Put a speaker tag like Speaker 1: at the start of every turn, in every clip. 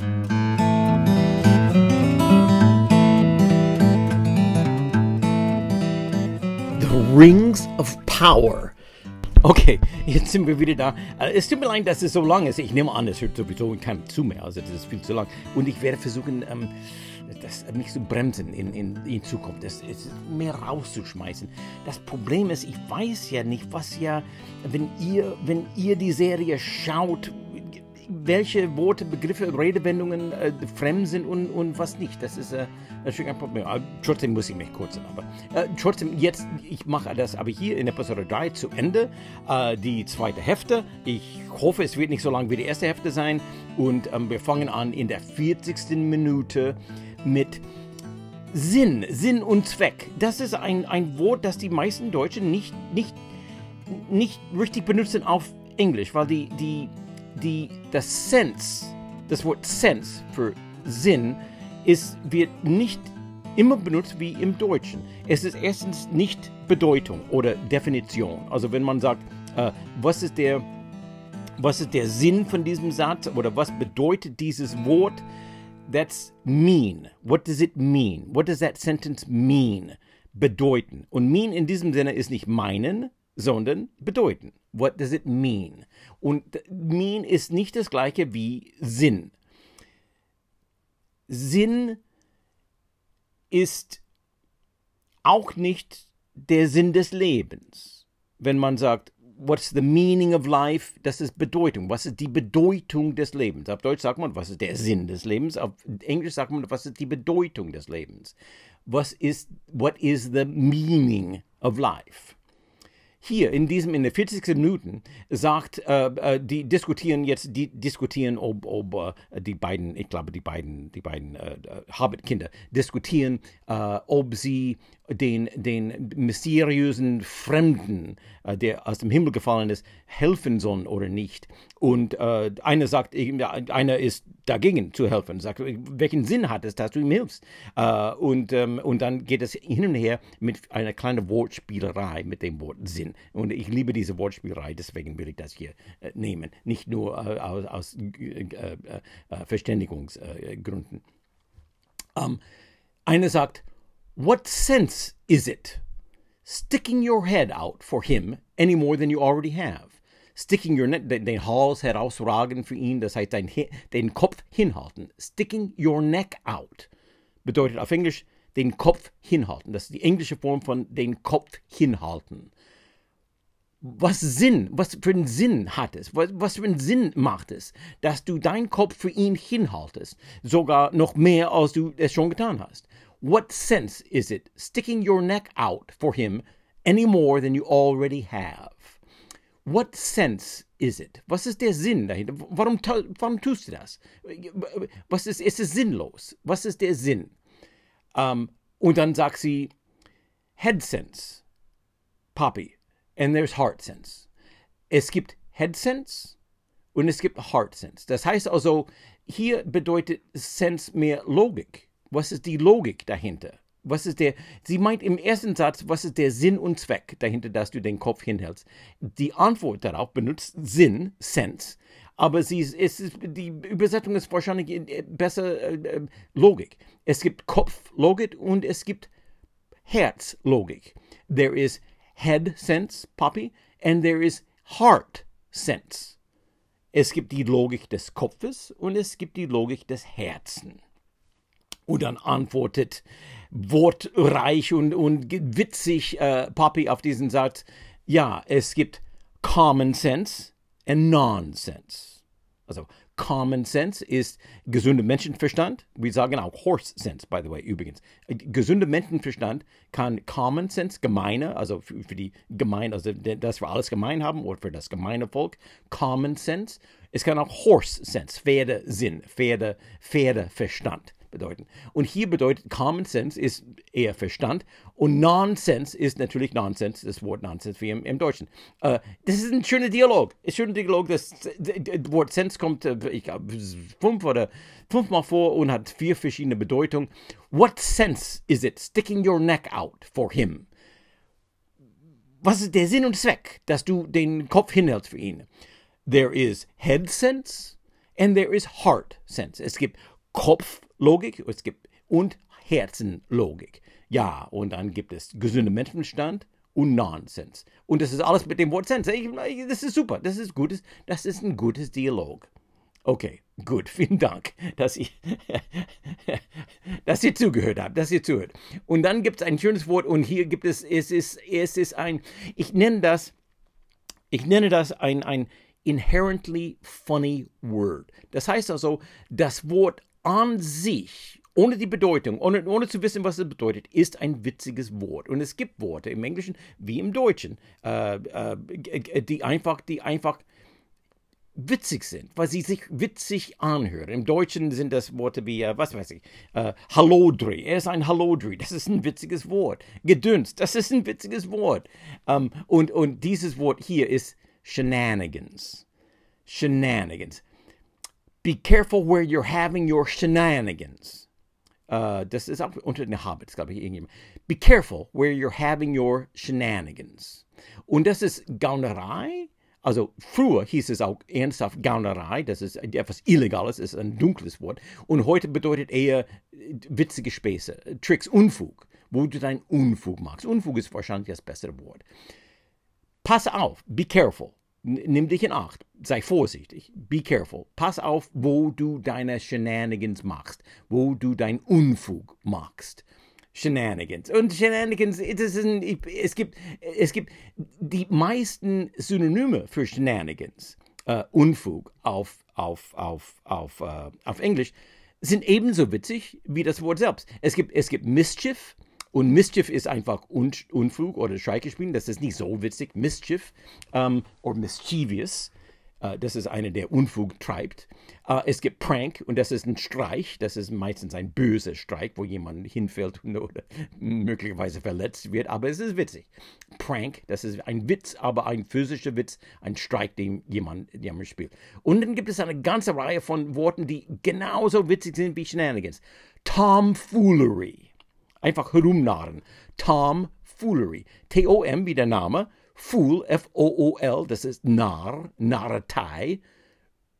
Speaker 1: The Rings of Power. Okay, jetzt sind wir wieder da. Äh, Es tut mir leid, dass es so lang ist. Ich nehme an, es hört sowieso keinem zu mehr. Also das ist viel zu lang. Und ich werde versuchen, ähm, das, mich zu bremsen in, in, in Zukunft, das, es mehr rauszuschmeißen. Das Problem ist, ich weiß ja nicht, was ja, wenn ihr, wenn ihr die Serie schaut, welche Worte, Begriffe, Redewendungen äh, fremd sind und, und was nicht. Das ist äh, natürlich ein Problem. Aber trotzdem muss ich mich kurzen. Aber äh, trotzdem, jetzt, ich mache das aber hier in Episode 3 zu Ende. Äh, die zweite Hälfte. Ich hoffe, es wird nicht so lang wie die erste Hälfte sein. Und ähm, wir fangen an in der 40. Minute mit Sinn, Sinn und Zweck. Das ist ein, ein Wort, das die meisten Deutschen nicht, nicht, nicht richtig benutzen auf Englisch, weil die, die, die, das Sense, das Wort Sense für Sinn, ist, wird nicht immer benutzt wie im Deutschen. Es ist erstens nicht Bedeutung oder Definition. Also wenn man sagt, äh, was ist der, was ist der Sinn von diesem Satz oder was bedeutet dieses Wort, that's mean. What does it mean? What does that sentence mean? Bedeuten. Und mean in diesem Sinne ist nicht meinen, sondern bedeuten. What does it mean? Und mean ist nicht das gleiche wie Sinn. Sinn ist auch nicht der Sinn des Lebens. Wenn man sagt, what's the meaning of life? Das ist Bedeutung. Was ist die Bedeutung des Lebens? Auf Deutsch sagt man, was ist der Sinn des Lebens? Auf Englisch sagt man, was ist die Bedeutung des Lebens? Was ist, what is the meaning of life? Hier in diesem in der 40. Minuten sagt äh, äh, die diskutieren jetzt die diskutieren ob, ob äh, die beiden ich glaube die beiden die beiden äh, Hobbit-Kinder diskutieren äh, ob sie den den mysteriösen Fremden äh, der aus dem Himmel gefallen ist helfen sollen oder nicht und einer sagt einer ist dagegen zu helfen sagt welchen Sinn hat es dass du ihm hilfst und ähm, und dann geht es hin und her mit einer kleinen Wortspielerei mit dem Wort Sinn und ich liebe diese Wortspielerei, deswegen will ich das hier äh, nehmen. Nicht nur äh, aus, aus äh, äh, äh Verständigungsgründen. Um, einer sagt, What sense is it sticking your head out for him any more than you already have? Sticking your neck, den, Hals herausragen für ihn, das heißt den Kopf hinhalten. Sticking your neck out bedeutet auf Englisch den Kopf hinhalten. Das ist die englische Form von den Kopf hinhalten was Sinn, was für einen Sinn hat es, was, was für einen Sinn macht es, dass du deinen Kopf für ihn hinhaltest, sogar noch mehr, als du es schon getan hast. What sense is it sticking your neck out for him any more than you already have? What sense is it? Was ist der Sinn dahinter? Warum, warum tust du das? Was ist, ist es sinnlos? Was ist der Sinn? Um, und dann sagt sie, Head sense, Papi and there's heart sense. Es gibt Head sense und es gibt Heart sense. Das heißt also, hier bedeutet Sense mehr Logik. Was ist die Logik dahinter? Was ist der, sie meint im ersten Satz, was ist der Sinn und Zweck dahinter, dass du den Kopf hinhältst? Die Antwort darauf benutzt Sinn, Sense, aber sie ist, ist, die Übersetzung ist wahrscheinlich äh, besser äh, äh, Logik. Es gibt Kopflogik und es gibt Herzlogik. There is head sense, Poppy, and there is heart sense. Es gibt die Logik des Kopfes und es gibt die Logik des Herzen. Und dann antwortet wortreich und, und witzig äh, Poppy auf diesen Satz, ja, es gibt Common Sense and Nonsense. Also Common Sense ist gesunder Menschenverstand. Wir sagen auch Horse Sense, by the way, übrigens. Gesunder Menschenverstand kann Common Sense, gemeine, also für, für die gemein, also dass wir alles gemein haben oder für das gemeine Volk, Common Sense. Es kann auch Horse Sense, Pferdesinn, Pferde, Pferdeverstand bedeuten. Und hier bedeutet Common Sense ist eher Verstand und Nonsense ist natürlich Nonsense, das Wort Nonsense wie im, im Deutschen. Uh, das ist ein schöner Dialog. Ein schöner Dialog. Das, das Wort Sense kommt, äh, ich glaube, fünf oder fünfmal vor und hat vier verschiedene Bedeutungen. What sense is it sticking your neck out for him? Was ist der Sinn und Zweck, dass du den Kopf hinhältst für ihn? There is head sense And there is heart sense. Es gibt Kopflogik, es gibt und Herzenlogik. Ja, und dann gibt es gesunder Menschenverstand und Nonsens. Und das ist alles mit dem Wort Sense. Das ist super, das ist gutes, das ist ein gutes Dialog. Okay, gut, vielen Dank, dass ihr, dass ihr zugehört habt, dass ihr zuhört. Und dann gibt es ein schönes Wort und hier gibt es, es ist, es ist ein, ich nenne das, ich nenne das ein, ein inherently funny word. Das heißt also, das Wort an sich, ohne die Bedeutung, ohne, ohne zu wissen, was es bedeutet, ist ein witziges Wort. Und es gibt Worte im Englischen wie im Deutschen, äh, äh, die einfach, die einfach witzig sind, weil sie sich witzig anhören. Im Deutschen sind das Worte wie, äh, was weiß ich, äh, Hallodri. Er ist ein Hallodri. Das ist ein witziges Wort. Gedünst. Das ist ein witziges Wort. Ähm, und, und dieses Wort hier ist shenanigans. Shenanigans. Be careful where you're having your shenanigans. Uh, das ist auch unter den Hobbits, glaube ich, irgendjemand. Be careful where you're having your shenanigans. Und das ist Gaunerei also früher hieß es auch ernsthaft Gaunerei, das ist etwas Illegales, ist ein dunkles Wort. Und heute bedeutet eher witzige Späße, Tricks, Unfug, wo du deinen Unfug machst. Unfug ist wahrscheinlich das bessere Wort. Pass auf, be careful. Nimm dich in Acht, sei vorsichtig, be careful. Pass auf, wo du deine Shenanigans machst, wo du deinen Unfug machst. Shenanigans. Und Shenanigans, ein, es, gibt, es gibt die meisten Synonyme für Shenanigans, äh, Unfug auf, auf, auf, auf, äh, auf Englisch, sind ebenso witzig wie das Wort selbst. Es gibt, es gibt Mischief, und Mischief ist einfach Un Unfug oder Streiche spielen. Das ist nicht so witzig. Mischief ähm, oder mischievous. Äh, das ist einer, der Unfug treibt. Äh, es gibt Prank und das ist ein Streich. Das ist meistens ein böser Streich, wo jemand hinfällt oder möglicherweise verletzt wird. Aber es ist witzig. Prank, das ist ein Witz, aber ein physischer Witz, ein Streich, den jemand, jemand spielt. Und dann gibt es eine ganze Reihe von Worten, die genauso witzig sind wie Shenanigans. Tomfoolery. Einfach herumnarren. Tomfoolery. T-O-M wie der Name. Fool, F-O-O-L, das ist Narr, Narretei.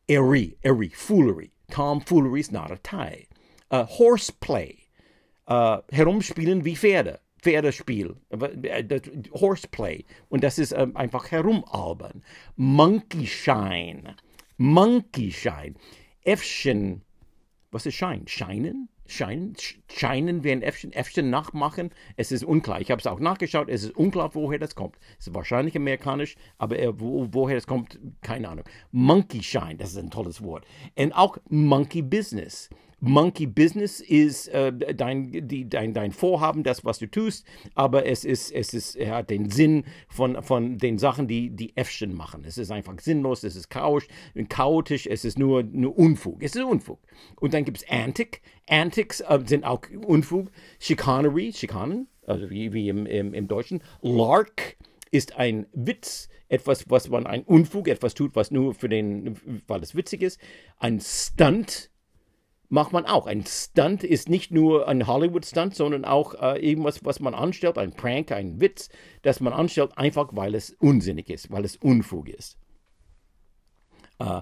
Speaker 1: Airy, airy, foolery. Tomfoolery ist Narretei. Uh, Horseplay, uh, herumspielen wie Pferde. Pferdespiel, Horseplay. Und das ist ähm, einfach herumalbern. Monkeyshine, Monkeyshine. Äffchen, was ist Schein? Scheinen? Scheinen, scheinen wir Äffchen, Äffchen nachmachen. Es ist unklar. Ich habe es auch nachgeschaut. Es ist unklar, woher das kommt. Es ist wahrscheinlich amerikanisch, aber wo, woher das kommt, keine Ahnung. Monkey Shine, das ist ein tolles Wort. Und auch Monkey Business. Monkey Business ist äh, dein, die, dein, dein Vorhaben, das, was du tust, aber es ist, es ist, er hat den Sinn von, von den Sachen, die die Äffchen machen. Es ist einfach sinnlos, es ist chaotisch, chaotisch es ist nur, nur Unfug. Es ist Unfug. Und dann gibt es Antic. Antics äh, sind auch Unfug. Chicanery, Schikanen, also wie, wie im, im, im Deutschen. Lark ist ein Witz, etwas, was man ein Unfug, etwas tut, was nur für den, weil es witzig ist. Ein Stunt macht man auch. Ein Stunt ist nicht nur ein Hollywood-Stunt, sondern auch äh, irgendwas, was man anstellt, ein Prank, ein Witz, das man anstellt, einfach weil es unsinnig ist, weil es Unfug ist. Uh,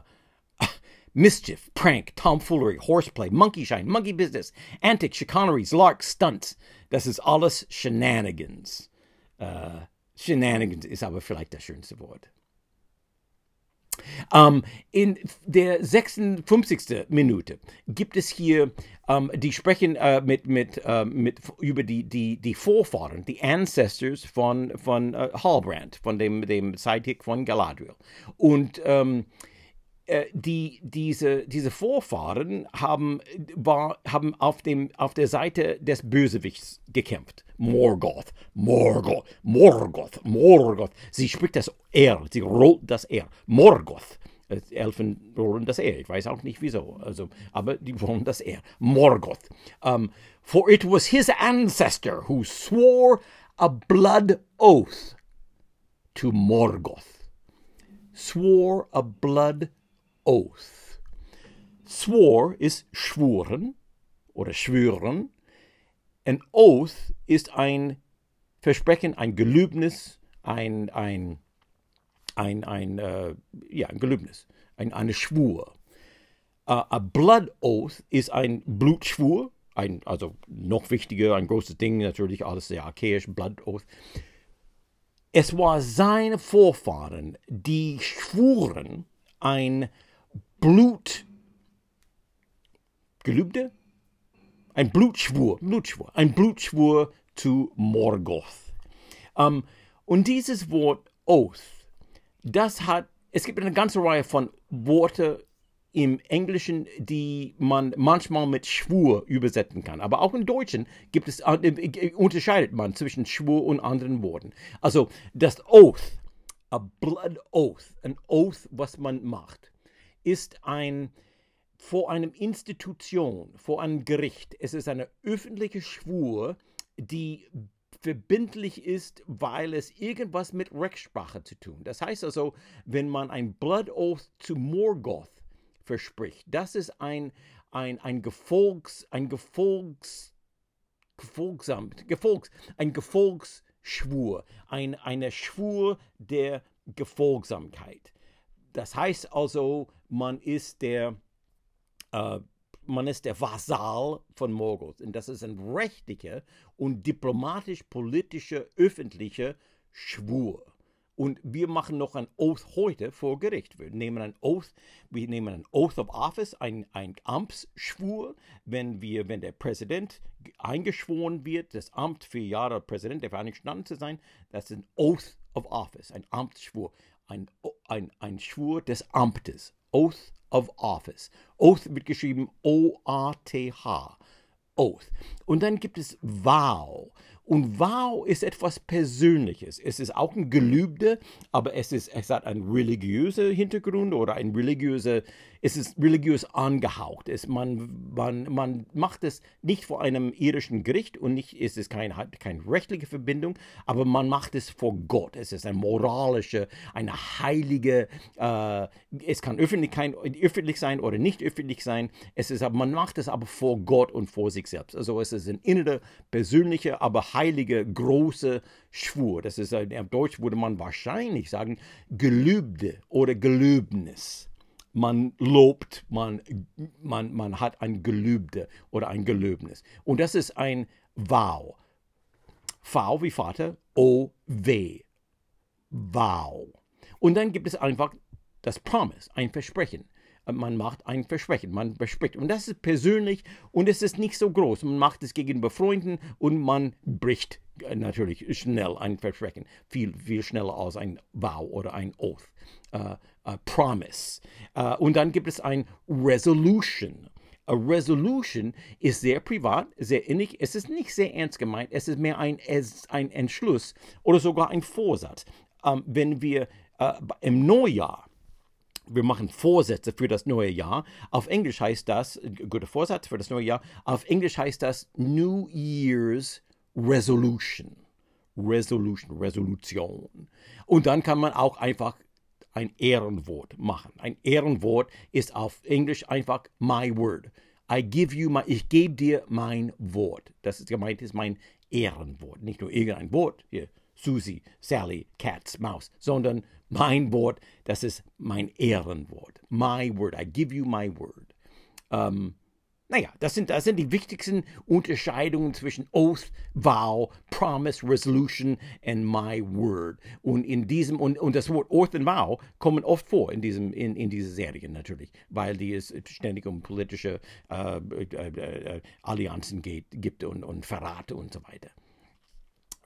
Speaker 1: mischief, prank, tomfoolery, horseplay, monkeyshine, monkey business, antics, chicaneries, larks, stunts. Das ist alles Shenanigans. Uh, Shenanigans ist aber vielleicht das schönste Wort. Ähm, in der 56. Minute gibt es hier, ähm, die sprechen äh, mit, mit, äh, mit, über die, die, die Vorfahren, die Ancestors von, von äh, Halbrand, von dem, dem Sidekick von Galadriel. Und ähm, äh, die, diese, diese Vorfahren haben, war, haben auf, dem, auf der Seite des Bösewichts gekämpft. Morgoth, Morgoth, Morgoth, Morgoth. Sie spricht das R, sie rollt das R. Morgoth. Äh, Elfen rollen das R. Ich weiß auch nicht wieso. Also, aber die rollen das R. Morgoth. Um, for it was his ancestor who swore a blood oath to Morgoth. Swore a blood oath. Swore ist schwuren oder schwören. Ein Oath ist ein Versprechen, ein Gelübnis, ein, ein, ein, ein, äh, ja, ein Gelübnis, ein, eine Schwur. Uh, a blood oath ist ein Blutschwur, ein, also noch wichtiger, ein großes Ding, natürlich alles sehr archaisch, Blood oath. Es war seine Vorfahren, die schwuren ein Blut Gelübde? Ein Blutschwur, Blutschwur, ein Blutschwur zu Morgoth. Um, und dieses Wort Oath, das hat, es gibt eine ganze Reihe von Worten im Englischen, die man manchmal mit Schwur übersetzen kann. Aber auch im Deutschen gibt es, äh, äh, unterscheidet man zwischen Schwur und anderen Worten. Also das Oath, a blood oath, ein Oath, was man macht, ist ein vor einem Institution, vor einem Gericht. Es ist eine öffentliche Schwur, die verbindlich ist, weil es irgendwas mit Rechtssprache zu tun. Das heißt also, wenn man ein Blood Oath zu Morgoth verspricht. Das ist ein, ein, ein Gefolgs, ein Gefolgs, Gefolgsam, Gefolgs, ein Gefolgsschwur, ein, eine Schwur der Gefolgsamkeit. Das heißt also, man ist der, äh, man ist der Vasall von Morgoth. Und das ist ein rechtlicher und diplomatisch-politischer, öffentlicher Schwur. Und wir machen noch ein Oath heute vor Gericht. Wir nehmen ein Oath, wir nehmen ein Oath of Office, ein, ein Amtsschwur, wenn wir, wenn der Präsident eingeschworen wird, das Amt für Jahre Präsident der Vereinigten Staaten zu sein, das ist ein Oath of Office, ein Amtsschwur, ein, ein, ein Schwur des Amtes. Oath of Office. Oath wird geschrieben O-A-T-H. Oath. Und dann gibt es Vow. Und Vow ist etwas Persönliches. Es ist auch ein Gelübde, aber es, ist, es hat einen religiösen Hintergrund oder ein religiöser, es ist religiös angehaucht. Es, man, man, man macht es nicht vor einem irdischen Gericht und nicht, es ist keine, keine rechtliche Verbindung, aber man macht es vor Gott. Es ist eine moralische, eine heilige, äh, es kann öffentlich, kein, öffentlich sein oder nicht öffentlich sein. Es ist, man macht es aber vor Gott und vor sich selbst. Also es ist ein innerer, persönlicher, aber heiliger heilige, große Schwur. Das ist, im Deutsch würde man wahrscheinlich sagen, Gelübde oder Gelübnis. Man lobt, man, man, man hat ein Gelübde oder ein Gelöbnis. Und das ist ein Vow. V wie Vater, O, W. Vow. Und dann gibt es einfach das Promise, ein Versprechen man macht ein Versprechen, man verspricht. Und das ist persönlich und es ist nicht so groß. Man macht es gegenüber Freunden und man bricht natürlich schnell ein Versprechen. Viel, viel schneller als ein Vow oder ein Oath. Uh, uh, Promise. Uh, und dann gibt es ein Resolution. A Resolution ist sehr privat, sehr innig. Es ist nicht sehr ernst gemeint. Es ist mehr ein, ein Entschluss oder sogar ein Vorsatz. Um, wenn wir im Neujahr wir machen Vorsätze für das neue Jahr. Auf Englisch heißt das, guter Vorsatz für das neue Jahr, auf Englisch heißt das New Year's Resolution. Resolution, Resolution. Und dann kann man auch einfach ein Ehrenwort machen. Ein Ehrenwort ist auf Englisch einfach my word. I give you my, ich gebe dir mein Wort. Das ist gemeint, ist mein Ehrenwort. Nicht nur irgendein Wort, hier, Susie, Sally, Cats, Maus, sondern mein Wort, das ist mein Ehrenwort. My word, I give you my word. Ähm, naja, das sind, das sind die wichtigsten Unterscheidungen zwischen Oath, Vow, Promise, Resolution und My Word. Und in diesem, und, und das Wort Oath und Vow kommen oft vor in, diesem, in, in dieser Serie natürlich, weil die es ständig um politische äh, äh, äh, Allianzen geht, gibt und, und Verrate und so weiter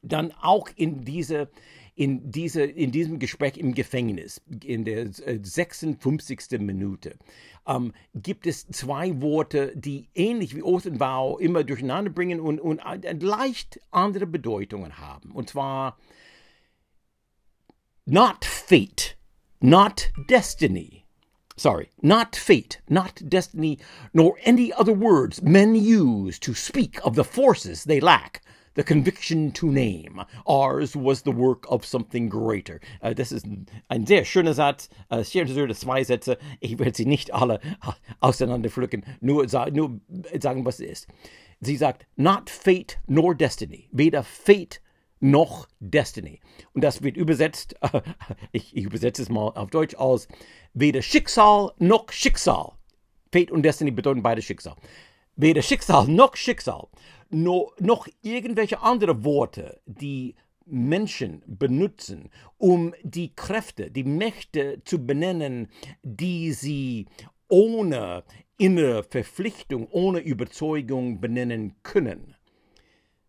Speaker 1: dann auch in diese in, diese, in diesem Gespräch im Gefängnis, in der 56. Äh, Minute, ähm, gibt es zwei Worte, die ähnlich wie Vow immer durcheinander bringen und, und leicht andere Bedeutungen haben. Und zwar not fate, not destiny. Sorry, not fate, not destiny, nor any other words men use to speak of the forces they lack the conviction to name. Ours was the work of something greater. Äh, das ist ein sehr schöner Satz, äh, sehr schöne zwei Sätze. Ich werde sie nicht alle auseinanderpflücken, nur, nur sagen, was es ist. Sie sagt, not fate nor destiny. Weder Fate noch Destiny. Und das wird übersetzt, äh, ich, ich übersetze es mal auf Deutsch aus, weder Schicksal noch Schicksal. Fate und Destiny bedeuten beide Schicksal. Weder Schicksal noch Schicksal, no, noch irgendwelche andere Worte, die Menschen benutzen, um die Kräfte, die Mächte zu benennen, die sie ohne innere Verpflichtung, ohne Überzeugung benennen können,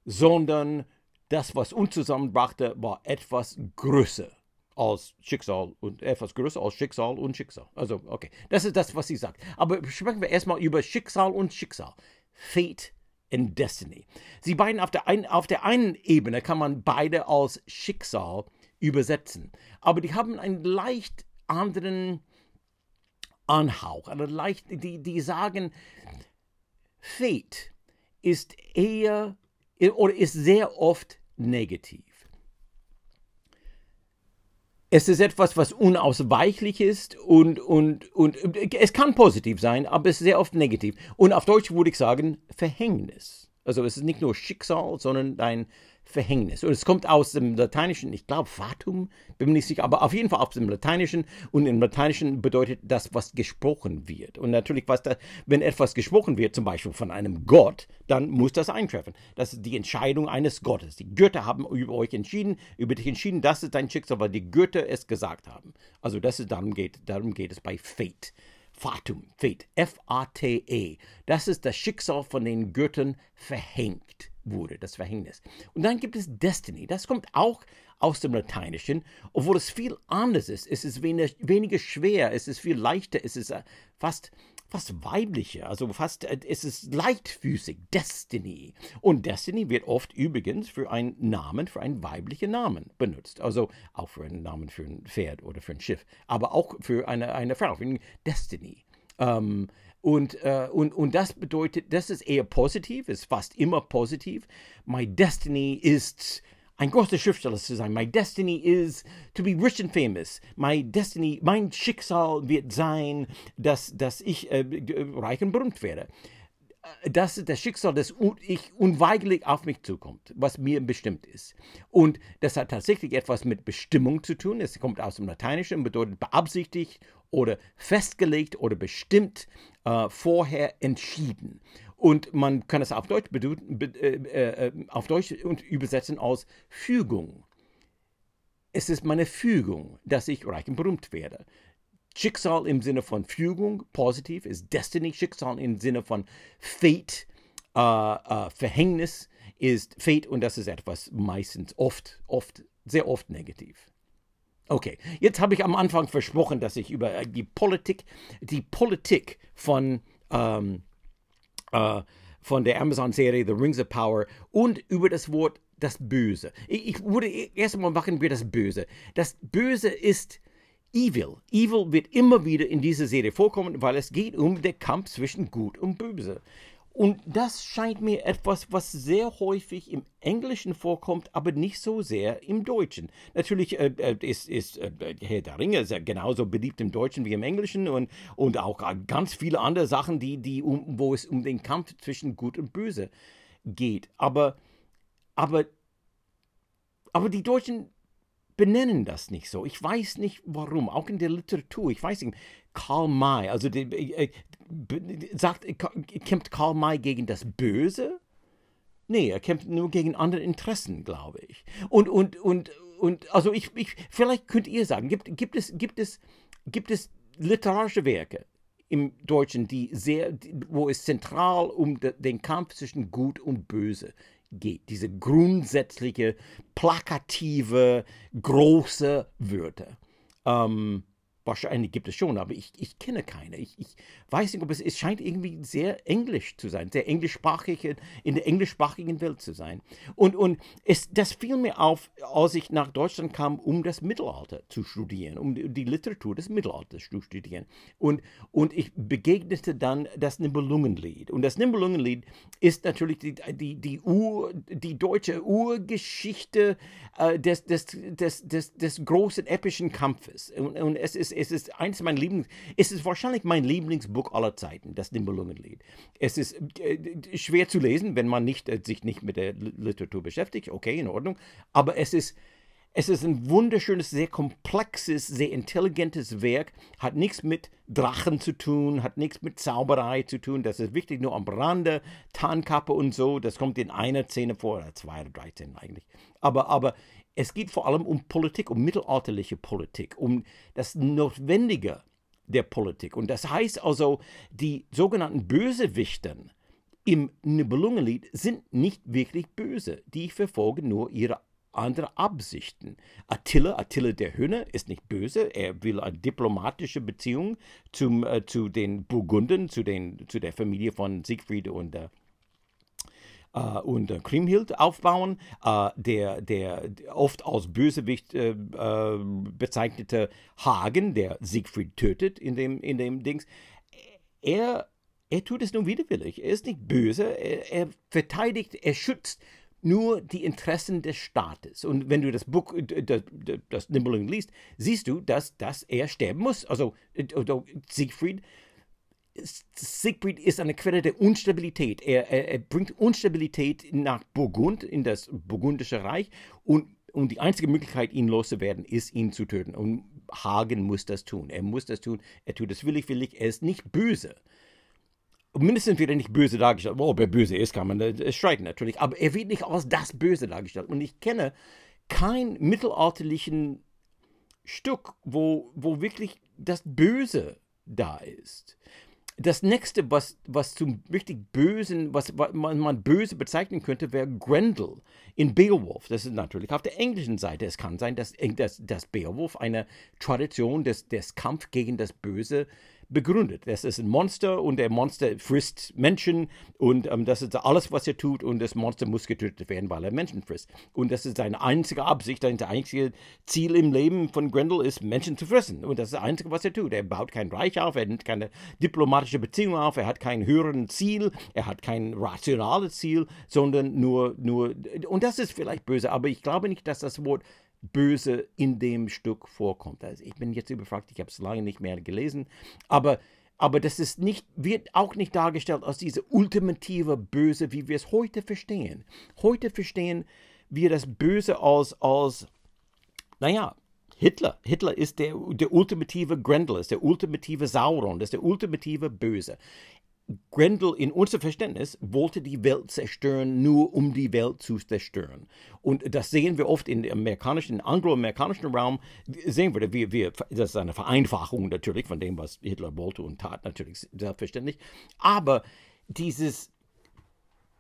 Speaker 1: sondern das, was uns zusammenbrachte, war etwas größer als Schicksal und etwas größer als Schicksal und Schicksal. Also, okay, das ist das, was sie sagt. Aber sprechen wir erstmal über Schicksal und Schicksal. Fate and Destiny. Sie beiden auf der, ein, auf der einen Ebene kann man beide als Schicksal übersetzen, aber die haben einen leicht anderen Anhauch, eine leicht, die, die sagen, Fate ist eher oder ist sehr oft negativ. Es ist etwas, was unausweichlich ist und, und, und es kann positiv sein, aber es ist sehr oft negativ. Und auf Deutsch würde ich sagen Verhängnis. Also es ist nicht nur Schicksal, sondern dein Verhängnis. Und es kommt aus dem Lateinischen, ich glaube Fatum, bin mir nicht sicher, aber auf jeden Fall aus dem Lateinischen. Und im Lateinischen bedeutet das, was gesprochen wird. Und natürlich, was da, wenn etwas gesprochen wird, zum Beispiel von einem Gott, dann muss das eintreffen. Das ist die Entscheidung eines Gottes. Die Götter haben über euch entschieden, über dich entschieden, das ist dein Schicksal, weil die Götter es gesagt haben. Also das ist, darum geht, darum geht es bei Fate. Fatum, Fate, F-A-T-E. Das ist das Schicksal von den Göttern verhängt wurde, das Verhängnis. Und dann gibt es Destiny. Das kommt auch aus dem Lateinischen, obwohl es viel anders ist. Es ist wenig, weniger schwer, es ist viel leichter, es ist äh, fast, fast weiblicher, also fast, äh, es ist leichtfüßig. Destiny. Und Destiny wird oft übrigens für einen Namen, für einen weiblichen Namen benutzt. Also auch für einen Namen für ein Pferd oder für ein Schiff, aber auch für eine, eine Frau, für Destiny. Ähm, und, äh, und, und das bedeutet, das ist eher positiv, ist fast immer positiv. My destiny ist ein großer Schriftsteller zu sein. My destiny is to be rich and famous. My destiny, mein Schicksal wird sein, dass, dass ich äh, reich und berühmt werde. Äh, das ist das Schicksal, das ich unweigerlich auf mich zukommt, was mir bestimmt ist. Und das hat tatsächlich etwas mit Bestimmung zu tun. Es kommt aus dem Lateinischen und bedeutet beabsichtigt oder festgelegt oder bestimmt äh, vorher entschieden. Und man kann es auf Deutsch, äh, äh, auf Deutsch übersetzen als Fügung. Es ist meine Fügung, dass ich reich und berühmt werde. Schicksal im Sinne von Fügung, positiv, ist Destiny. Schicksal im Sinne von Fate, äh, äh, Verhängnis ist Fate und das ist etwas meistens oft, oft, sehr oft negativ. Okay, jetzt habe ich am Anfang versprochen, dass ich über äh, die Politik, die Politik von, ähm, äh, von der Amazon-Serie The Rings of Power und über das Wort das Böse. Ich, ich würde erst einmal machen wir das Böse. Das Böse ist Evil. Evil wird immer wieder in dieser Serie vorkommen, weil es geht um den Kampf zwischen Gut und Böse. Und das scheint mir etwas, was sehr häufig im Englischen vorkommt, aber nicht so sehr im Deutschen. Natürlich äh, äh ist, ist äh, Herr der Ringe ist genauso beliebt im Deutschen wie im Englischen und, und auch ganz viele andere Sachen, die, die um, wo es um den Kampf zwischen Gut und Böse geht. Aber, aber, aber die Deutschen benennen das nicht so. Ich weiß nicht warum, auch in der Literatur. Ich weiß nicht, Karl May, also die, äh, sagt, kämpft Karl May gegen das Böse? Nee, er kämpft nur gegen andere Interessen, glaube ich. Und, und, und, und also ich, ich, vielleicht könnt ihr sagen, gibt, gibt, es, gibt, es, gibt es literarische Werke im Deutschen, die sehr, wo es zentral um den Kampf zwischen Gut und Böse geht. Diese grundsätzliche, plakative, große Wörter. Ähm, Wahrscheinlich gibt es schon, aber ich, ich kenne keine. Ich, ich weiß nicht, ob es, es scheint irgendwie sehr englisch zu sein, sehr englischsprachig in der englischsprachigen Welt zu sein. Und, und es, das fiel mir auf, als ich nach Deutschland kam, um das Mittelalter zu studieren, um die, Literatur des Mittelalters zu studieren. Und, und ich begegnete dann das Nibelungenlied. Und das Nibelungenlied ist natürlich die, die, die, Ur, die deutsche Urgeschichte äh, des, des, des, des, des großen epischen Kampfes. Und, und es ist es ist eins meiner Lieblings, es ist wahrscheinlich mein Lieblingsbuch aller Zeiten, das Nibelungenlied. Es ist äh, schwer zu lesen, wenn man nicht, äh, sich nicht mit der Literatur beschäftigt, okay, in Ordnung, aber es ist, Es ist ein wunderschönes, sehr komplexes, sehr intelligentes Werk, hat nichts mit Drachen zu tun, hat nichts mit Zauberei zu tun, das ist wichtig nur am Rande, Tarnkappe und so, das kommt in einer Szene vor, oder zwei oder drei Szenen eigentlich. Aber, aber es geht vor allem um Politik, um mittelalterliche Politik, um das Notwendige der Politik. Und das heißt also, die sogenannten Bösewichten im Nibelungenlied sind nicht wirklich böse. Die verfolgen nur ihre andere Absichten. Attila, Attila der Hühner, ist nicht böse. Er will eine diplomatische Beziehung zum, äh, zu den Burgunden, zu, den, zu der Familie von Siegfried und, äh, äh und äh, Kriemhild aufbauen. Äh, der, der oft als Bösewicht äh, äh, bezeichnete Hagen, der Siegfried tötet in dem, in dem Dings, er, er tut es nur widerwillig. Er ist nicht böse. Er, er verteidigt, er schützt nur die Interessen des Staates. Und wenn du das Buch, das, das Nibelungen liest, siehst du, dass, dass er sterben muss. Also Siegfried, Siegfried ist eine Quelle der Unstabilität. Er, er, er bringt Unstabilität nach Burgund, in das burgundische Reich. Und, und die einzige Möglichkeit, ihn loszuwerden, ist, ihn zu töten. Und Hagen muss das tun. Er muss das tun. Er tut es willig, willig. Er ist nicht böse mindestens wird er nicht böse dargestellt. Ob er böse ist, kann man äh, streiten natürlich. Aber er wird nicht als das Böse dargestellt. Und ich kenne kein mittelalterlichen Stück, wo, wo wirklich das Böse da ist. Das nächste, was, was zum richtig Bösen, was man, man böse bezeichnen könnte, wäre Grendel in Beowulf. Das ist natürlich auf der englischen Seite. Es kann sein, dass, dass, dass Beowulf eine Tradition des, des Kampf gegen das Böse begründet. Das ist ein Monster und der Monster frisst Menschen und ähm, das ist alles, was er tut und das Monster muss getötet werden, weil er Menschen frisst. Und das ist seine einzige Absicht, sein einziges Ziel im Leben von Grendel ist, Menschen zu fressen. Und das ist das Einzige, was er tut. Er baut kein Reich auf, er nimmt keine diplomatische Beziehung auf, er hat kein höheren Ziel, er hat kein rationales Ziel, sondern nur, nur, und das ist vielleicht böse, aber ich glaube nicht, dass das Wort Böse in dem Stück vorkommt. Also ich bin jetzt überfragt, ich habe es lange nicht mehr gelesen, aber, aber das ist nicht, wird auch nicht dargestellt als diese ultimative Böse, wie wir es heute verstehen. Heute verstehen wir das Böse als, als naja, Hitler. Hitler ist der, der ultimative Grendel, ist der ultimative Sauron, ist der ultimative Böse. Grendel in unser Verständnis wollte die Welt zerstören, nur um die Welt zu zerstören. Und das sehen wir oft im amerikanischen, angloamerikanischen Raum, sehen wir, wir, wir, das ist eine Vereinfachung natürlich von dem, was Hitler wollte und tat, natürlich selbstverständlich. Aber dieses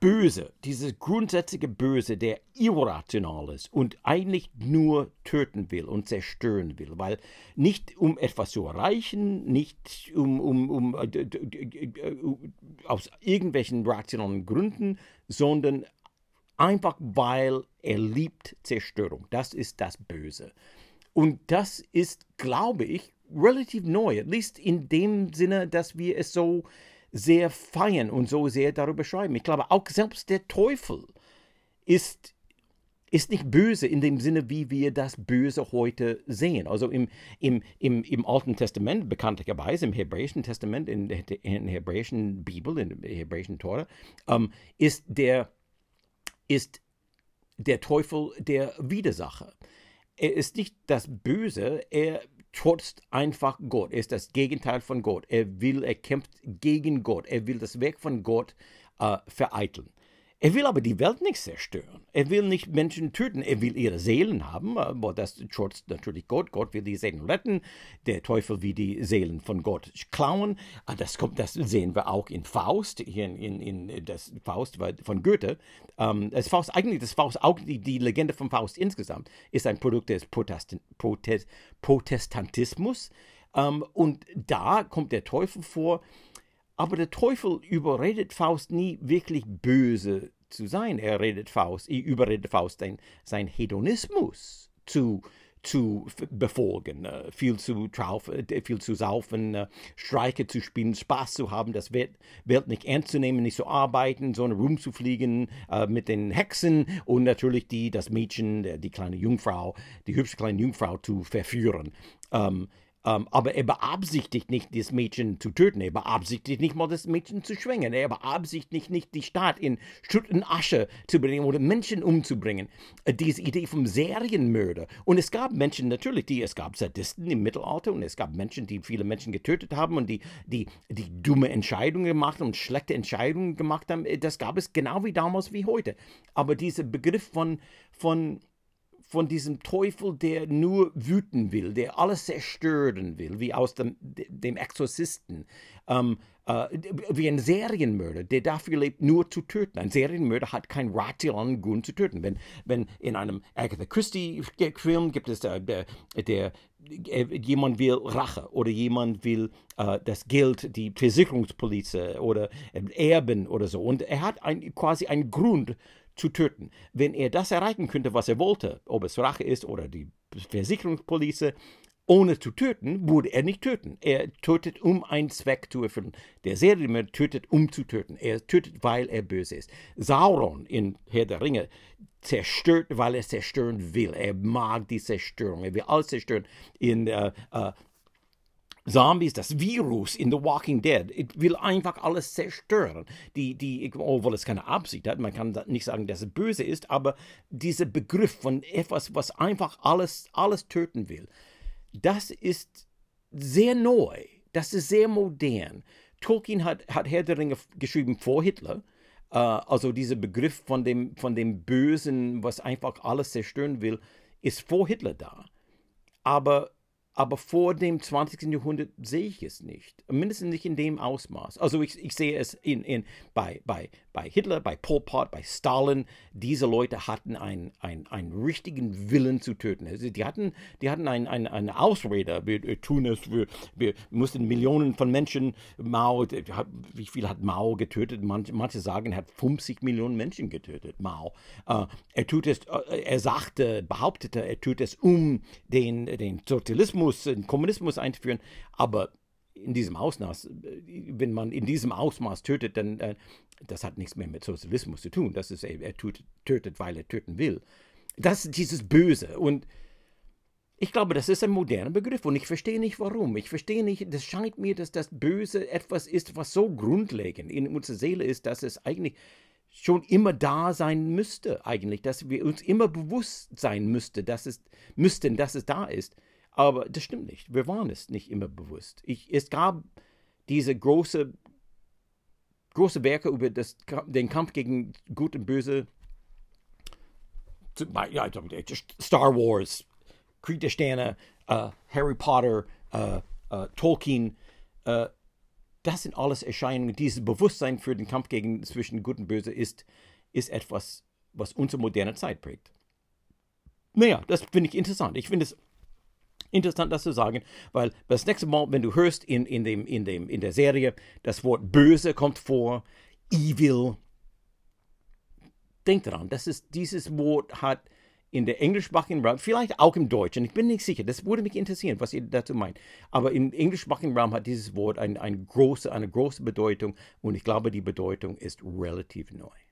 Speaker 1: Böse, dieses grundsätzliche Böse, der irrational ist und eigentlich nur töten will und zerstören will, weil nicht um etwas zu erreichen, nicht um, um, um äh, äh, aus irgendwelchen rationalen Gründen, sondern einfach weil er liebt Zerstörung. Das ist das Böse. Und das ist, glaube ich, relativ neu, at least in dem Sinne, dass wir es so sehr feiern und so sehr darüber schreiben. Ich glaube, auch selbst der Teufel ist, ist nicht böse in dem Sinne, wie wir das Böse heute sehen. Also im, im, im, im Alten Testament, bekanntlicherweise im Hebräischen Testament, in der, in der hebräischen Bibel, in der hebräischen Tora, ähm, ist, der, ist der Teufel der Widersacher. Er ist nicht das Böse, er trotzt einfach Gott. Er ist das Gegenteil von Gott. Er will, er kämpft gegen Gott. Er will das Werk von Gott äh, vereiteln. Er will aber die Welt nicht zerstören. Er will nicht Menschen töten. Er will ihre Seelen haben, aber das trotzt natürlich Gott. Gott will die Seelen retten. Der Teufel will die Seelen von Gott klauen. Ah, das, kommt, das sehen wir auch in Faust, hier in, in, in das Faust von Goethe. Ähm, das Faust, eigentlich das Faust, auch die, die Legende von Faust insgesamt, ist ein Produkt des Protestant, Protest, Protestantismus. Ähm, und da kommt der Teufel vor. Aber der Teufel überredet Faust nie wirklich böse zu sein. Er redet Faust, er überredet Faust sein, sein Hedonismus zu, zu befolgen, äh, viel zu traufen, äh, viel zu saufen, äh, Streiche zu spielen, Spaß zu haben, das Welt, nicht ernst zu nehmen, nicht zu arbeiten, sondern rumzufliegen mit den Hexen und natürlich die, das Mädchen, die kleine Jungfrau, die hübsche kleine Jungfrau zu verführen. Ähm, ähm, aber er beabsichtigt nicht, das Mädchen zu töten. Er beabsichtigt nicht mal, das Mädchen zu schwingen. Er beabsichtigt nicht, die Stadt in Schutt und Asche zu bringen oder Menschen umzubringen. Äh, diese Idee vom Serienmörder. Und es gab Menschen natürlich, die, es gab Sadisten im Mittelalter und es gab Menschen, die viele Menschen getötet haben und die, die, die dumme Entscheidungen gemacht und schlechte Entscheidungen gemacht haben. Äh, das gab es genau wie damals wie heute. Aber dieser Begriff von, von von diesem Teufel, der nur wüten will, der alles zerstören will, wie aus dem, dem Exorzisten, ähm, äh, wie ein Serienmörder, der dafür lebt, nur zu töten. Ein Serienmörder hat keinen rationalen Grund zu töten. Wenn, wenn in einem Agatha Christie-Film gibt es äh, der, der äh, jemand will Rache oder jemand will äh, das Geld, die Versicherungspolizei oder äh, Erben oder so. Und er hat ein, quasi einen Grund zu töten. Wenn er das erreichen könnte, was er wollte, ob es Rache ist oder die Versicherungspolizei, ohne zu töten, würde er nicht töten. Er tötet, um einen Zweck zu erfüllen. Der Serienmörder tötet, um zu töten. Er tötet, weil er böse ist. Sauron in Herr der Ringe zerstört, weil er zerstören will. Er mag die Zerstörung. Er will alles zerstören. In äh, äh, Zombies, das Virus in The Walking Dead, will einfach alles zerstören. Die, die, obwohl es keine Absicht hat, man kann nicht sagen, dass es böse ist, aber dieser Begriff von etwas, was einfach alles, alles töten will, das ist sehr neu, das ist sehr modern. Tolkien hat, hat Herr der Ringe geschrieben vor Hitler. Uh, also dieser Begriff von dem, von dem Bösen, was einfach alles zerstören will, ist vor Hitler da. Aber aber vor dem 20. Jahrhundert sehe ich es nicht. Mindestens nicht in dem Ausmaß. Also ich, ich sehe es in, in, bei, bei, bei Hitler, bei Pol Pot, bei Stalin. Diese Leute hatten einen, einen, einen richtigen Willen zu töten. Also die hatten, die hatten einen, einen, eine Ausrede. Wir tun es, wir, wir mussten Millionen von Menschen, Mao, wie viel hat Mao getötet? Manche, manche sagen, er hat 50 Millionen Menschen getötet, Mao. Uh, er tut es, uh, er sagte, behauptete, er tut es, um den, den Sozialismus Sozialismus, den Kommunismus einzuführen, aber in diesem Ausmaß, wenn man in diesem Ausmaß tötet, dann äh, das hat nichts mehr mit Sozialismus zu tun. Das ist, er tut, tötet, weil er töten will. Das ist dieses Böse. Und ich glaube, das ist ein moderner Begriff und ich verstehe nicht warum. Ich verstehe nicht, das scheint mir, dass das Böse etwas ist, was so grundlegend in unserer Seele ist, dass es eigentlich schon immer da sein müsste, eigentlich, dass wir uns immer bewusst sein müsste, dass es, müssten, dass es da ist. Aber das stimmt nicht. Wir waren es nicht immer bewusst. Ich, es gab diese große, große Werke über das, den Kampf gegen Gut und Böse. Star Wars, Krieg der Sterne, uh, Harry Potter, uh, uh, Tolkien. das sind alles Erscheinungen. Dieses Bewusstsein für den Kampf gegen zwischen Gut und Böse ist, ist etwas, was unsere moderne Zeit prägt. Naja, das finde ich interessant. Ich finde es interessant, das zu sagen, weil das nächste Mal, wenn du hörst in, in, dem, in, dem, in der Serie, das Wort böse kommt vor, evil, denk daran, das ist, dieses Wort hat in der englischsprachigen Raum, vielleicht auch im Deutschen, ich bin nicht sicher, das würde mich interessieren, was ihr dazu meint, aber im englischsprachigen Raum hat dieses Wort ein, ein große, eine große Bedeutung und ich glaube, die Bedeutung ist relativ neu.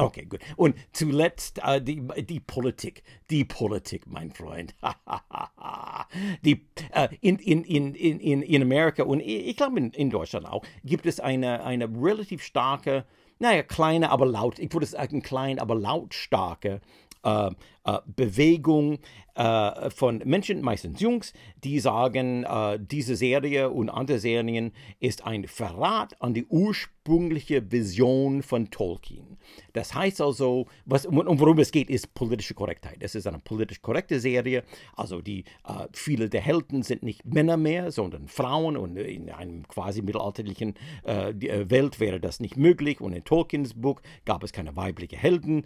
Speaker 1: Okay, gut. Und zuletzt äh, die, die Politik. Die Politik, mein Freund. die, äh, in, in, in, in, in Amerika und ich glaube in, in Deutschland auch gibt es eine, eine relativ starke, naja, kleine, aber laut, ich würde sagen klein, aber lautstarke äh, äh, Bewegung äh, von Menschen, meistens Jungs, die sagen, äh, diese Serie und andere Serien ist ein Verrat an die ursprüngliche Vision von Tolkien. Das heißt also, was, um, worum es geht, ist politische Korrektheit. Es ist eine politisch korrekte Serie. Also die äh, viele der Helden sind nicht Männer mehr, sondern Frauen. Und in einem quasi mittelalterlichen äh, Welt wäre das nicht möglich. Und in Tolkiens Buch gab es keine weiblichen Helden,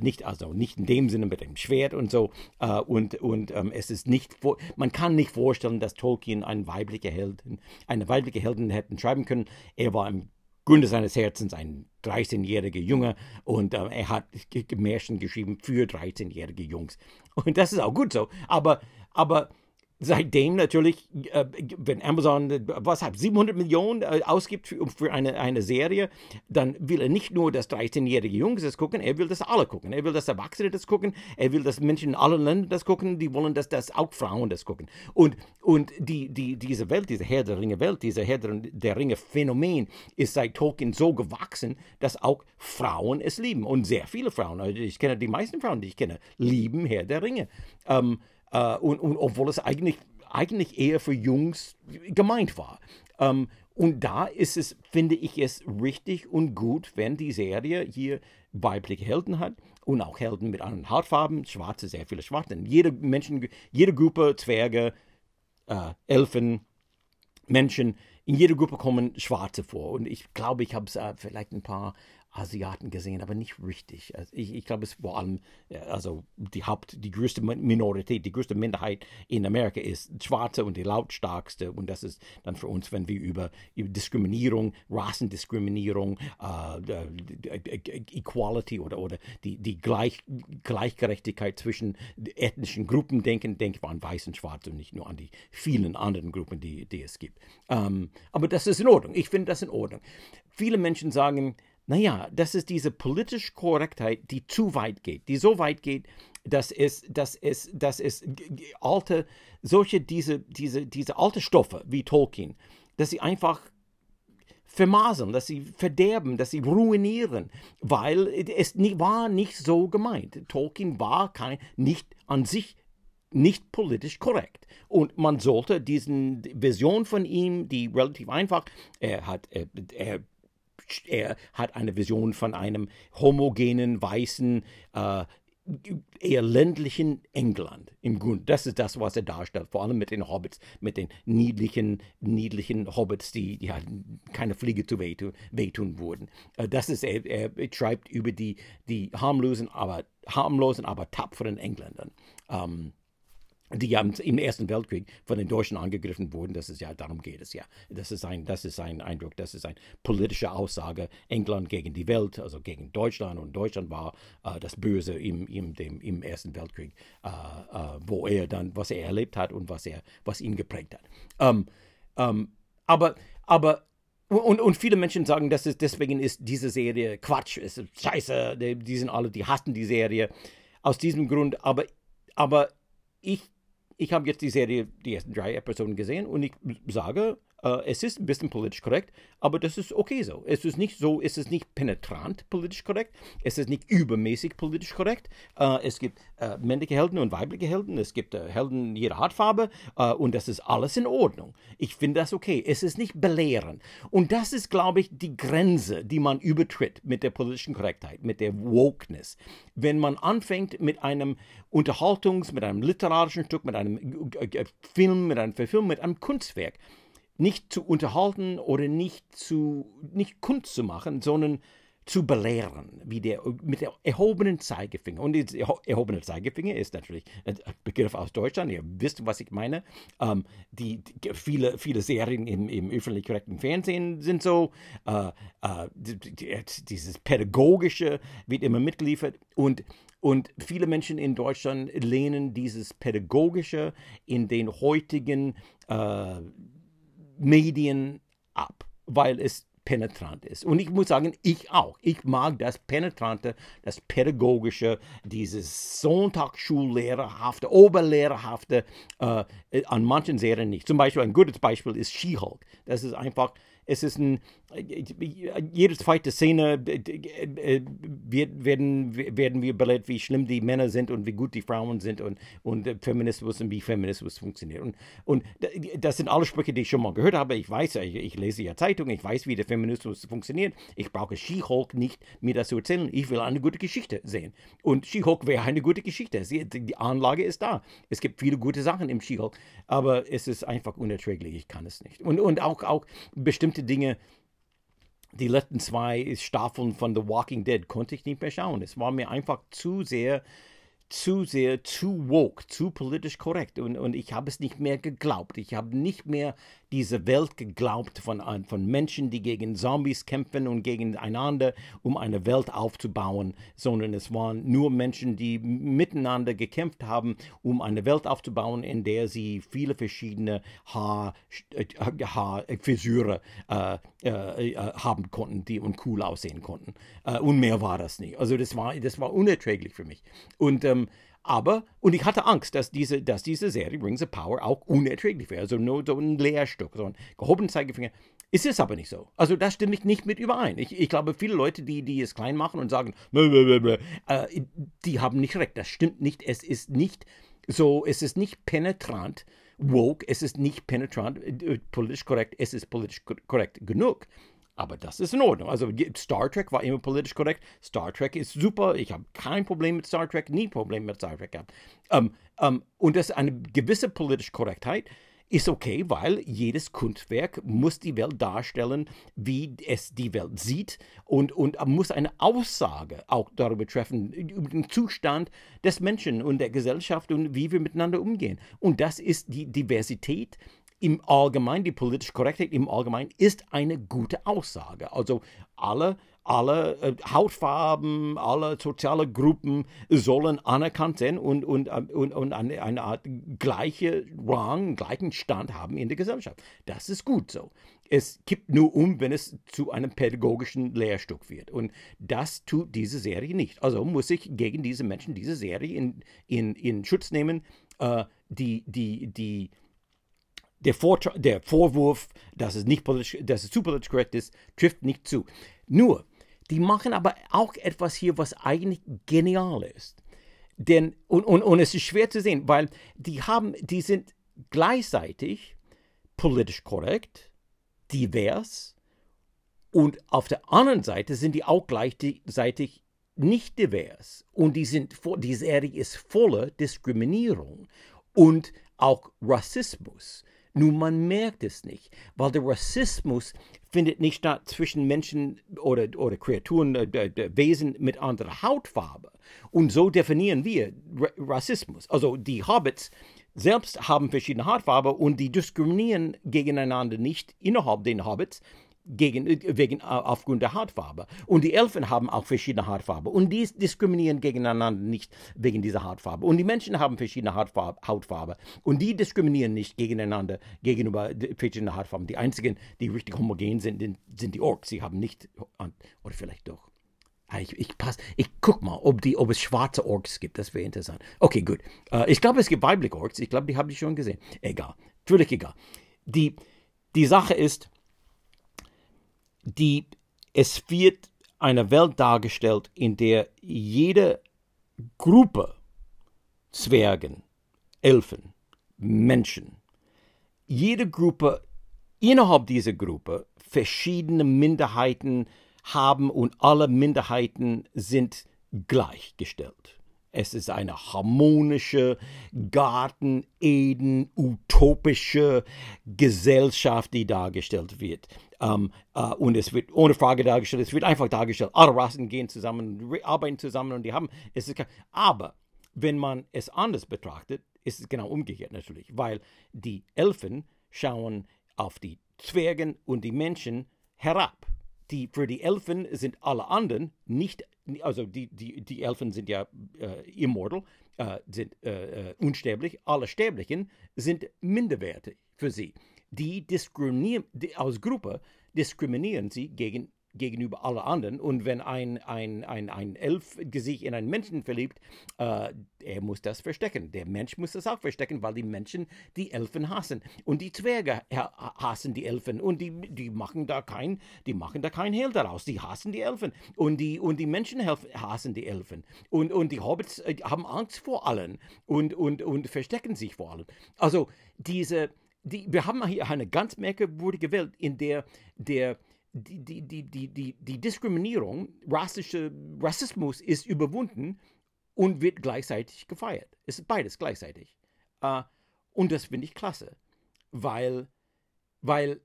Speaker 1: nicht also nicht in dem Sinne mit dem Schwert und so. Äh, und und ähm, es ist nicht, man kann nicht vorstellen, dass Tolkien einen weibliche Heldin, eine weibliche Heldin hätten schreiben können. Er war im Grunde seines Herzens ein 13-jähriger Junge und äh, er hat Märchen geschrieben für 13-jährige Jungs. Und das ist auch gut so. Aber, aber seitdem natürlich, äh, wenn Amazon, was hat, 700 Millionen äh, ausgibt für, für eine, eine Serie, dann will er nicht nur, dass 13-jährige Jungs das gucken, er will, dass alle gucken. Er will, dass Erwachsene das gucken. Er will, dass Menschen in allen Ländern das gucken. Die wollen, dass das auch Frauen das gucken. Und, und die, die, diese Welt, diese Herr der Ringe Welt, diese Herr der Ringe Phänomen ist seit Tolkien so gewachsen, dass auch Frauen es lieben. Und sehr viele Frauen, also ich kenne die meisten Frauen, die ich kenne, lieben Herr der Ringe. Ähm, Uh, und, und, obwohl es eigentlich, eigentlich eher für Jungs gemeint war. Ähm, und da ist es, finde ich es richtig und gut, wenn die Serie hier weibliche Helden hat und auch Helden mit anderen Hautfarben, Schwarze, sehr viele Schwarze. Jede Menschen, jede Gruppe, Zwerge, äh, Elfen, Menschen, in jeder Gruppe kommen Schwarze vor. Und ich glaube, ich habe äh, vielleicht ein paar Asiaten gesehen, aber nicht richtig. Also ich, ich glaube, es vor allem, also die Haupt, die größte Minorität, die größte Minderheit in Amerika ist Schwarze und die lautstarkste. Und das ist dann für uns, wenn wir über, über Diskriminierung, Rassendiskriminierung, äh, Equality oder, oder die, die Gleich, Gleichgerechtigkeit zwischen ethnischen Gruppen denken, denke ich an Weiß und Schwarz und nicht nur an die vielen anderen Gruppen, die, die es gibt. Ähm, aber das ist in Ordnung. Ich finde das in Ordnung. Viele Menschen sagen, naja, das ist diese politische Korrektheit, die zu weit geht, die so weit geht, dass es, dass es, dass es alte, solche, diese, diese, diese alte Stoffe wie Tolkien, dass sie einfach vermaseln, dass sie verderben, dass sie ruinieren, weil es war nicht so gemeint. Tolkien war kein, nicht an sich nicht politisch korrekt. Und man sollte diesen Vision von ihm, die relativ einfach, er hat, er, er er hat eine Vision von einem homogenen, weißen, äh, eher ländlichen England im Grunde. Das ist das, was er darstellt, vor allem mit den Hobbits, mit den niedlichen, niedlichen Hobbits, die, die halt keine Fliege zu wehtun, wehtun wurden. Äh, das ist, er, er schreibt über die, die harmlosen, aber, harmlosen, aber tapferen Engländern. Ähm, die ja im Ersten Weltkrieg von den Deutschen angegriffen wurden. Das ist ja, darum geht es ja. Das ist ein, das ist ein Eindruck, das ist eine politische Aussage. England gegen die Welt, also gegen Deutschland. Und Deutschland war äh, das Böse im, im, dem, im Ersten Weltkrieg, äh, äh, wo er dann, was er erlebt hat und was er, was ihn geprägt hat. Ähm, ähm, aber, aber und, und viele Menschen sagen, dass es deswegen ist diese Serie Quatsch, ist scheiße, die, die sind alle, die hassen die Serie aus diesem Grund. Aber, aber ich ich habe jetzt die Serie, die ersten drei Episoden gesehen und ich sage, es ist ein bisschen politisch korrekt, aber das ist okay so. Es ist nicht so, es ist nicht penetrant politisch korrekt, es ist nicht übermäßig politisch korrekt. Äh, es gibt äh, männliche Helden und weibliche Helden, es gibt äh, Helden jeder Haarfarbe äh, und das ist alles in Ordnung. Ich finde das okay. Es ist nicht belehrend. Und das ist, glaube ich, die Grenze, die man übertritt mit der politischen Korrektheit, mit der Wokeness. Wenn man anfängt mit einem Unterhaltungs-, mit einem literarischen Stück, mit einem äh, Film, mit einem Verfilm, mit einem Kunstwerk, nicht zu unterhalten oder nicht zu nicht Kunst zu machen, sondern zu belehren, wie der mit der erhobenen Zeigefinger. Und der erhobene Zeigefinger ist natürlich ein Begriff aus Deutschland. Ihr wisst, was ich meine. Ähm, die, die, viele, viele Serien im, im öffentlich korrekten Fernsehen sind so. Äh, äh, dieses pädagogische wird immer mitgeliefert und und viele Menschen in Deutschland lehnen dieses pädagogische in den heutigen äh, Medien ab, weil es penetrant ist. Und ich muss sagen, ich auch. Ich mag das Penetrante, das Pädagogische, dieses Sonntagsschullehrerhafte, Oberlehrerhafte äh, an manchen Serien nicht. Zum Beispiel ein gutes Beispiel ist She-Hulk. Das ist einfach es ist ein, jede zweite Szene äh, wird, werden, werden wir belehrt, wie schlimm die Männer sind und wie gut die Frauen sind und, und Feminismus und wie Feminismus funktioniert. Und, und das sind alle Sprüche, die ich schon mal gehört habe. Ich weiß, ich, ich lese ja Zeitungen, ich weiß, wie der Feminismus funktioniert. Ich brauche She-Hulk nicht, mir das zu erzählen. Ich will eine gute Geschichte sehen. Und She-Hulk wäre eine gute Geschichte. Die Anlage ist da. Es gibt viele gute Sachen im She-Hulk, aber es ist einfach unerträglich. Ich kann es nicht. Und, und auch, auch bestimmte Dinge, die letzten zwei Staffeln von The Walking Dead konnte ich nicht mehr schauen. Es war mir einfach zu sehr, zu sehr, zu woke, zu politisch korrekt. Und, und ich habe es nicht mehr geglaubt. Ich habe nicht mehr diese Welt geglaubt von, von Menschen, die gegen Zombies kämpfen und gegeneinander, um eine Welt aufzubauen, sondern es waren nur Menschen, die miteinander gekämpft haben, um eine Welt aufzubauen, in der sie viele verschiedene Haar, äh, äh, äh, äh, haben konnten, die und cool aussehen konnten. Äh, und mehr war das nicht. Also das war, das war unerträglich für mich. Und ähm, aber, und ich hatte Angst, dass diese, dass diese Serie Rings of Power auch unerträglich wäre. Also nur so ein Lehrstück, so ein gehobener Zeigefinger. Ist es aber nicht so. Also da stimme ich nicht mit überein. Ich, ich glaube, viele Leute, die, die es klein machen und sagen, äh, die haben nicht recht. Das stimmt nicht. Es ist nicht so, es ist nicht penetrant woke, es ist nicht penetrant äh, politisch korrekt, es ist politisch korrekt genug. Aber das ist in Ordnung. Also Star Trek war immer politisch korrekt. Star Trek ist super. Ich habe kein Problem mit Star Trek, nie Problem mit Star Trek gehabt. Um, um, und das eine gewisse politische Korrektheit ist okay, weil jedes Kunstwerk muss die Welt darstellen, wie es die Welt sieht und, und muss eine Aussage auch darüber treffen, über den Zustand des Menschen und der Gesellschaft und wie wir miteinander umgehen. Und das ist die Diversität im Allgemeinen, die politische Korrektheit im Allgemeinen ist eine gute Aussage. Also alle, alle äh, Hautfarben, alle soziale Gruppen sollen anerkannt sein und, und, äh, und, und eine, eine Art gleiche Rang, gleichen Stand haben in der Gesellschaft. Das ist gut so. Es kippt nur um, wenn es zu einem pädagogischen Lehrstück wird. Und das tut diese Serie nicht. Also muss ich gegen diese Menschen diese Serie in, in, in Schutz nehmen, äh, die, die, die, der, Vor der Vorwurf, dass es, nicht politisch, dass es zu politisch korrekt ist, trifft nicht zu. Nur, die machen aber auch etwas hier, was eigentlich genial ist. Denn, und, und, und es ist schwer zu sehen, weil die haben, die sind gleichzeitig politisch korrekt, divers und auf der anderen Seite sind die auch gleichzeitig nicht divers. Und die, sind, die Serie ist voller Diskriminierung und auch Rassismus. Nun, man merkt es nicht, weil der Rassismus findet nicht statt zwischen Menschen oder, oder Kreaturen, äh, Wesen mit anderer Hautfarbe. Und so definieren wir Rassismus. Also die Hobbits selbst haben verschiedene Hautfarbe und die diskriminieren gegeneinander nicht innerhalb den Hobbits, gegen, wegen, aufgrund der Hautfarbe. Und die Elfen haben auch verschiedene Hautfarbe. Und die diskriminieren gegeneinander nicht wegen dieser Hautfarbe. Und die Menschen haben verschiedene Hautfarbe. Hautfarbe. Und die diskriminieren nicht gegeneinander gegenüber verschiedenen Hautfarben. Die einzigen, die richtig homogen sind, sind die Orks. Sie haben nicht, oder vielleicht doch. Ah, ich, ich, pass, ich guck mal, ob, die, ob es schwarze Orks gibt. Das wäre interessant. Okay, gut. Uh, ich glaube, es gibt weibliche Orks. Ich glaube, die habe ich schon gesehen. Egal. Völlig egal. Die, die Sache ist, die, es wird eine Welt dargestellt, in der jede Gruppe Zwergen, Elfen, Menschen, jede Gruppe innerhalb dieser Gruppe verschiedene Minderheiten haben und alle Minderheiten sind gleichgestellt. Es ist eine harmonische, Garten, Eden, utopische Gesellschaft, die dargestellt wird. Um, uh, und es wird ohne Frage dargestellt, es wird einfach dargestellt, alle Rassen gehen zusammen, arbeiten zusammen und die haben, es ist, aber wenn man es anders betrachtet, ist es genau umgekehrt natürlich, weil die Elfen schauen auf die Zwergen und die Menschen herab. Die, für die Elfen sind alle anderen nicht, also die, die, die Elfen sind ja äh, immortal, äh, sind äh, äh unsterblich, alle Sterblichen sind minderwertig für sie die die, als Gruppe diskriminieren sie gegen, gegenüber allen anderen. Und wenn ein, ein, ein, ein Elf sich in einen Menschen verliebt, äh, er muss das verstecken. Der Mensch muss das auch verstecken, weil die Menschen die Elfen hassen. Und die Zwerge hassen die Elfen. Und die, die machen da kein, die machen da kein Hehl daraus. Die hassen die Elfen. Und die, und die Menschen hassen die Elfen. Und, und die Hobbits äh, haben Angst vor allen und, und, und verstecken sich vor allen. Also diese die, wir haben hier eine ganz merkwürdige Welt, in der der die, die, die, die, die, die Diskriminierung, rassische Rassismus ist überwunden und wird gleichzeitig gefeiert. Es ist beides gleichzeitig. Uh, und das finde ich klasse, weil, weil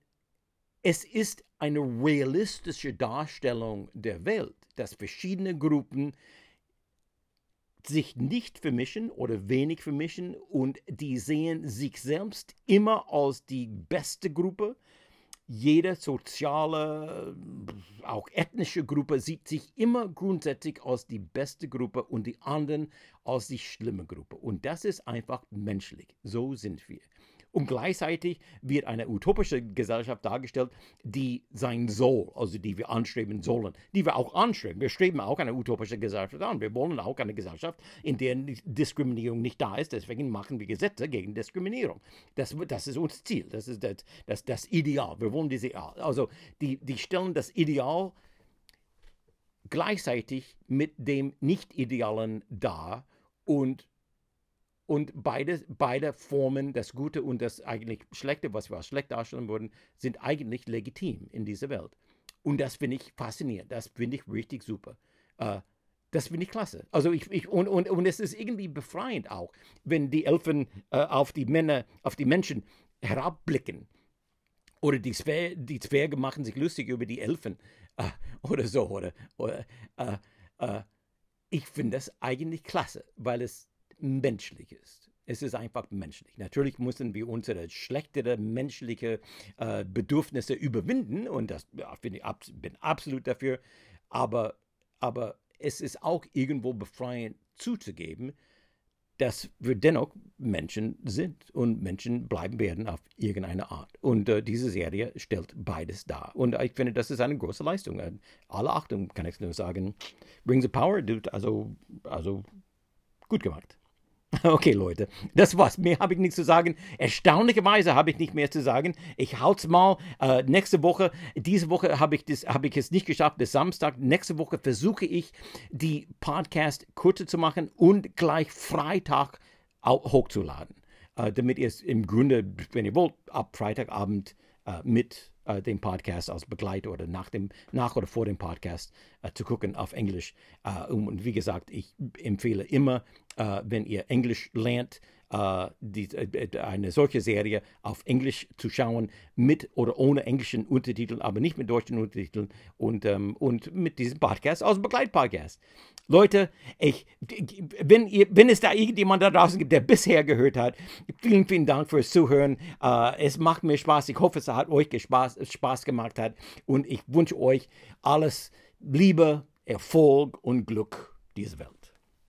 Speaker 1: es ist eine realistische Darstellung der Welt, dass verschiedene Gruppen sich nicht vermischen oder wenig vermischen und die sehen sich selbst immer als die beste Gruppe. Jede soziale, auch ethnische Gruppe sieht sich immer grundsätzlich als die beste Gruppe und die anderen als die schlimme Gruppe. Und das ist einfach menschlich. So sind wir. Und gleichzeitig wird eine utopische Gesellschaft dargestellt, die sein soll, also die wir anstreben sollen, die wir auch anstreben. Wir streben auch eine utopische Gesellschaft an. Wir wollen auch eine Gesellschaft, in der Diskriminierung nicht da ist. Deswegen machen wir Gesetze gegen Diskriminierung. Das, das ist unser Ziel. Das ist das, das, das Ideal. Wir wollen diese, also die, die stellen das Ideal gleichzeitig mit dem Nicht-Idealen dar und und beide, beide Formen, das Gute und das eigentlich Schlechte, was wir als schlecht darstellen würden, sind eigentlich legitim in dieser Welt. Und das finde ich faszinierend. Das finde ich richtig super. Äh, das finde ich klasse. Also ich, ich und, und, und es ist irgendwie befreiend auch, wenn die Elfen äh, auf die Männer, auf die Menschen herabblicken. Oder die, Zwer die Zwerge machen sich lustig über die Elfen äh, oder so. Oder, oder äh, äh, ich finde das eigentlich klasse, weil es menschlich ist. Es ist einfach menschlich. Natürlich müssen wir unsere schlechtere menschliche äh, Bedürfnisse überwinden und das bin ich ab, bin absolut dafür. Aber, aber es ist auch irgendwo befreiend zuzugeben, dass wir dennoch Menschen sind und Menschen bleiben werden auf irgendeine Art. Und äh, diese Serie stellt beides dar. Und ich finde, das ist eine große Leistung. Äh, alle Achtung kann ich nur sagen. Rings of Power, also, also gut gemacht. Okay, Leute, das war's. Mehr habe ich nicht zu sagen. Erstaunlicherweise habe ich nicht mehr zu sagen. Ich haut's mal äh, nächste Woche. Diese Woche habe ich, hab ich es nicht geschafft bis Samstag. Nächste Woche versuche ich, die Podcast kürzer zu machen und gleich Freitag hochzuladen. Äh, damit ihr es im Grunde, wenn ihr wollt, ab Freitagabend äh, mit äh, dem Podcast als Begleit oder nach, dem, nach oder vor dem Podcast äh, zu gucken auf Englisch. Äh, und wie gesagt, ich empfehle immer, äh, wenn ihr Englisch lernt, äh, die, äh, eine solche Serie auf Englisch zu schauen, mit oder ohne englischen Untertiteln, aber nicht mit deutschen Untertiteln und, ähm, und mit diesem Podcast als Begleitpodcast. Leute, ich, wenn, ihr, wenn es da irgendjemand da draußen gibt, der bisher gehört hat, vielen, vielen Dank fürs Zuhören. Uh, es macht mir Spaß. Ich hoffe, es hat euch Spaß, Spaß gemacht hat. Und ich wünsche euch alles Liebe, Erfolg und Glück dieser Welt.